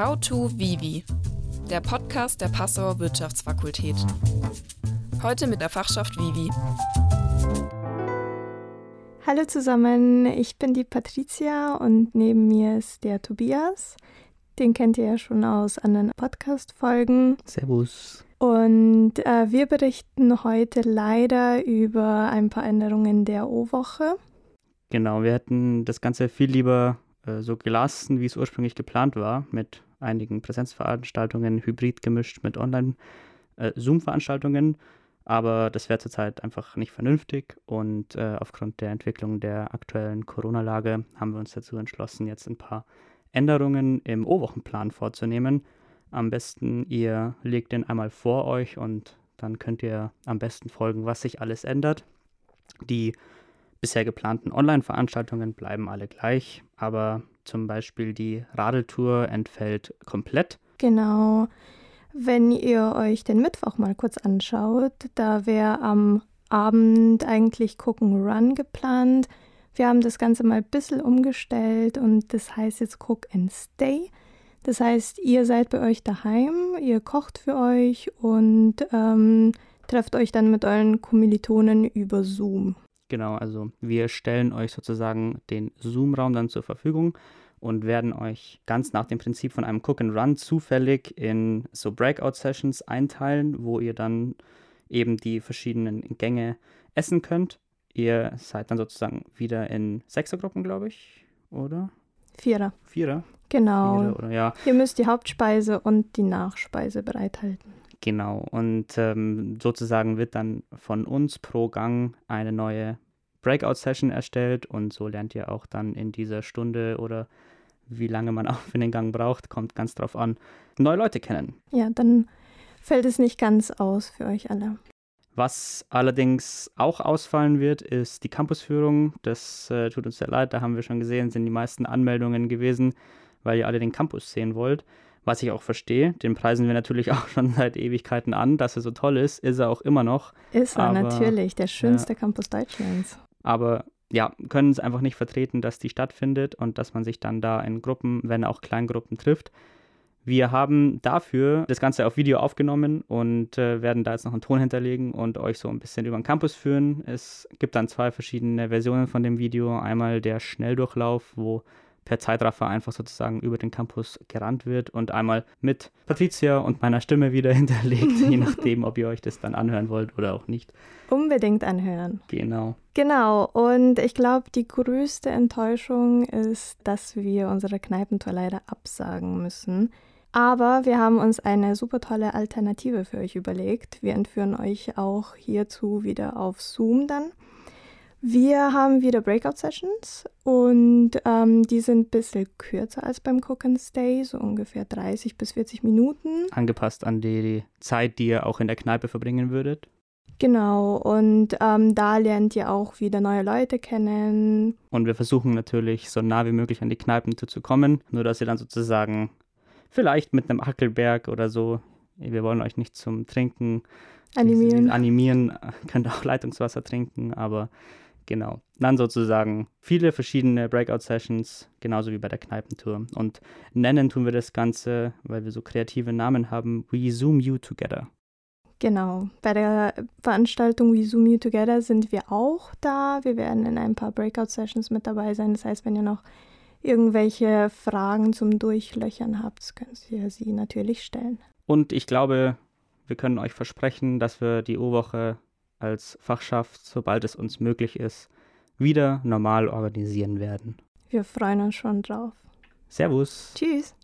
How to Vivi, der Podcast der Passauer Wirtschaftsfakultät. Heute mit der Fachschaft Vivi. Hallo zusammen, ich bin die Patricia und neben mir ist der Tobias. Den kennt ihr ja schon aus anderen Podcast-Folgen. Servus. Und äh, wir berichten heute leider über ein paar Änderungen der O-Woche. Genau, wir hätten das Ganze viel lieber äh, so gelassen, wie es ursprünglich geplant war, mit einigen Präsenzveranstaltungen, hybrid gemischt mit Online-Zoom-Veranstaltungen. Äh, Aber das wäre zurzeit einfach nicht vernünftig und äh, aufgrund der Entwicklung der aktuellen Corona-Lage haben wir uns dazu entschlossen, jetzt ein paar Änderungen im O-Wochenplan vorzunehmen. Am besten, ihr legt den einmal vor euch und dann könnt ihr am besten folgen, was sich alles ändert. Die bisher geplanten Online-Veranstaltungen bleiben alle gleich, aber zum Beispiel die Radeltour entfällt komplett. Genau. Wenn ihr euch den Mittwoch mal kurz anschaut, da wäre am Abend eigentlich Gucken Run geplant. Wir haben das Ganze mal ein bisschen umgestellt und das heißt jetzt Cook and Stay. Das heißt, ihr seid bei euch daheim, ihr kocht für euch und ähm, trefft euch dann mit euren Kommilitonen über Zoom. Genau, also wir stellen euch sozusagen den Zoom-Raum dann zur Verfügung und werden euch ganz nach dem Prinzip von einem Cook and Run zufällig in so Breakout-Sessions einteilen, wo ihr dann eben die verschiedenen Gänge essen könnt. Ihr seid dann sozusagen wieder in Sechsergruppen, glaube ich, oder? Vierer. Vierer? Genau. Vierer, oder ja. Ihr müsst die Hauptspeise und die Nachspeise bereithalten. Genau, und ähm, sozusagen wird dann von uns pro Gang eine neue Breakout-Session erstellt und so lernt ihr auch dann in dieser Stunde oder wie lange man auch für den Gang braucht, kommt ganz drauf an, neue Leute kennen. Ja, dann fällt es nicht ganz aus für euch alle. Was allerdings auch ausfallen wird, ist die Campusführung. Das äh, tut uns sehr leid, da haben wir schon gesehen, sind die meisten Anmeldungen gewesen, weil ihr alle den Campus sehen wollt was ich auch verstehe. Den preisen wir natürlich auch schon seit Ewigkeiten an, dass er so toll ist. Ist er auch immer noch. Ist er aber, natürlich, der schönste ja, Campus Deutschlands. Aber ja, können es einfach nicht vertreten, dass die stattfindet und dass man sich dann da in Gruppen, wenn auch Kleingruppen trifft. Wir haben dafür das Ganze auf Video aufgenommen und äh, werden da jetzt noch einen Ton hinterlegen und euch so ein bisschen über den Campus führen. Es gibt dann zwei verschiedene Versionen von dem Video. Einmal der Schnelldurchlauf, wo per Zeitraffer einfach sozusagen über den Campus gerannt wird und einmal mit Patricia und meiner Stimme wieder hinterlegt, je nachdem, ob ihr euch das dann anhören wollt oder auch nicht. Unbedingt anhören. Genau. Genau, und ich glaube, die größte Enttäuschung ist, dass wir unsere Kneipentour leider absagen müssen. Aber wir haben uns eine super tolle Alternative für euch überlegt. Wir entführen euch auch hierzu wieder auf Zoom dann. Wir haben wieder Breakout-Sessions und ähm, die sind ein bisschen kürzer als beim Cook and Stay, so ungefähr 30 bis 40 Minuten. Angepasst an die Zeit, die ihr auch in der Kneipe verbringen würdet. Genau, und ähm, da lernt ihr auch wieder neue Leute kennen. Und wir versuchen natürlich so nah wie möglich an die Kneipen zu kommen, nur dass ihr dann sozusagen vielleicht mit einem Hackelberg oder so, wir wollen euch nicht zum Trinken animieren, animieren könnt auch Leitungswasser trinken, aber Genau. Dann sozusagen viele verschiedene Breakout-Sessions, genauso wie bei der Kneipentour. Und nennen tun wir das Ganze, weil wir so kreative Namen haben, We Zoom You Together. Genau. Bei der Veranstaltung We Zoom You Together sind wir auch da. Wir werden in ein paar Breakout-Sessions mit dabei sein. Das heißt, wenn ihr noch irgendwelche Fragen zum Durchlöchern habt, könnt ihr sie natürlich stellen. Und ich glaube, wir können euch versprechen, dass wir die O-Woche als Fachschaft, sobald es uns möglich ist, wieder normal organisieren werden. Wir freuen uns schon drauf. Servus. Tschüss.